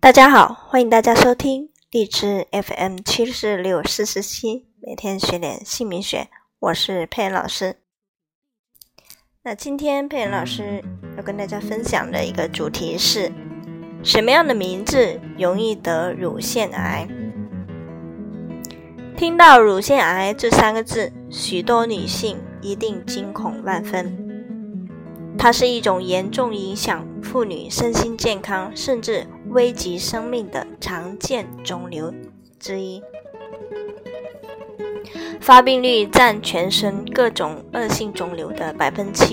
大家好，欢迎大家收听荔枝 FM 七四六四四七，每天学点姓名学，我是佩恩老师。那今天佩恩老师要跟大家分享的一个主题是：什么样的名字容易得乳腺癌？听到乳腺癌这三个字，许多女性一定惊恐万分。它是一种严重影响妇女身心健康，甚至危及生命的常见肿瘤之一，发病率占全身各种恶性肿瘤的百分之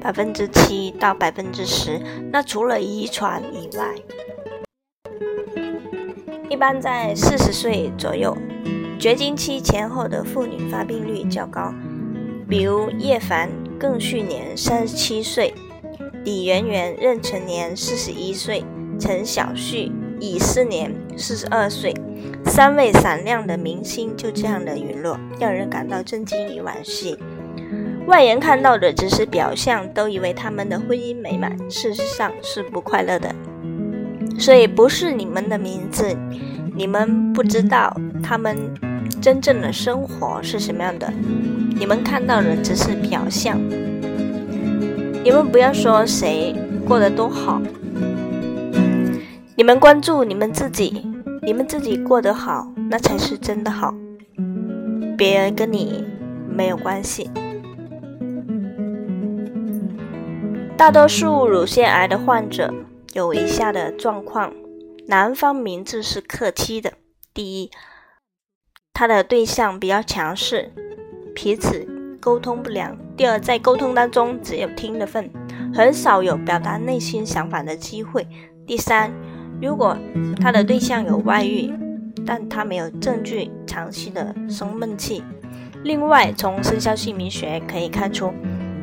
百分之七到百分之十。那除了遗传以外，一般在四十岁左右，绝经期前后的妇女发病率较高，比如叶凡更续年三十七岁，李媛媛壬辰年四十一岁。陈小旭乙巳年四十二岁，三位闪亮的明星就这样的陨落，让人感到震惊与惋惜。外人看到的只是表象，都以为他们的婚姻美满，事实上是不快乐的。所以不是你们的名字，你们不知道他们真正的生活是什么样的，你们看到的只是表象。你们不要说谁过得多好。你们关注你们自己，你们自己过得好，那才是真的好。别人跟你没有关系。大多数乳腺癌的患者有以下的状况：男方名字是克妻的，第一，他的对象比较强势，彼此沟通不良；第二，在沟通当中只有听的份，很少有表达内心想法的机会；第三。如果他的对象有外遇，但他没有证据长期的生闷气。另外，从生肖姓名学可以看出，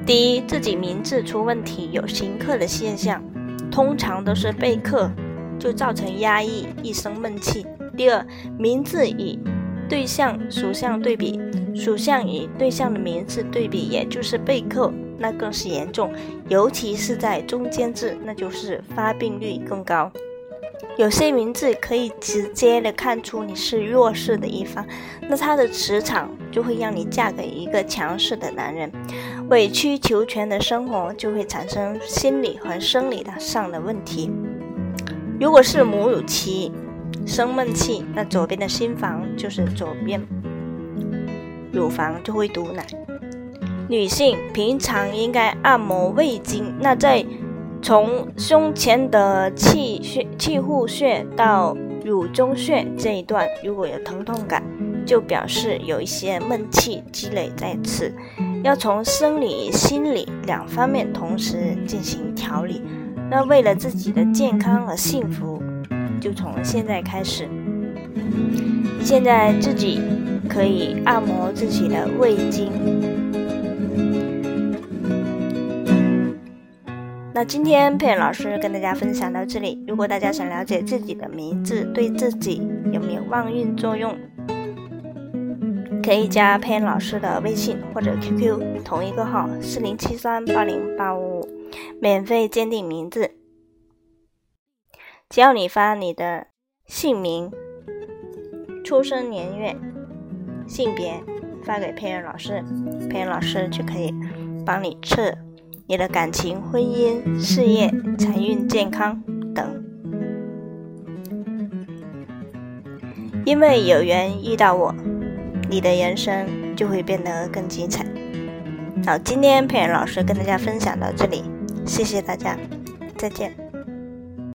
第一，自己名字出问题有行克的现象，通常都是被克，就造成压抑，一生闷气。第二，名字与对象属相对比，属相与对象的名字对比，也就是被克，那更是严重，尤其是在中间字，那就是发病率更高。有些名字可以直接的看出你是弱势的一方，那他的磁场就会让你嫁给一个强势的男人，委曲求全的生活就会产生心理和生理的上的问题。如果是母乳期生闷气，那左边的心房就是左边乳房就会堵奶。女性平常应该按摩胃经，那在。从胸前的气血气户穴到乳中穴这一段，如果有疼痛感，就表示有一些闷气积累在此，要从生理、心理两方面同时进行调理。那为了自己的健康和幸福，就从现在开始，现在自己可以按摩自己的胃经。那今天佩恩老师跟大家分享到这里。如果大家想了解自己的名字对自己有没有旺运作用，可以加佩恩老师的微信或者 QQ，同一个号四零七三八零八五五，免费鉴定名字。只要你发你的姓名、出生年月、性别发给佩恩老师，佩恩老师就可以帮你测。你的感情、婚姻、事业、财运、健康等，因为有缘遇到我，你的人生就会变得更精彩。好，今天佩恩老师跟大家分享到这里，谢谢大家，再见。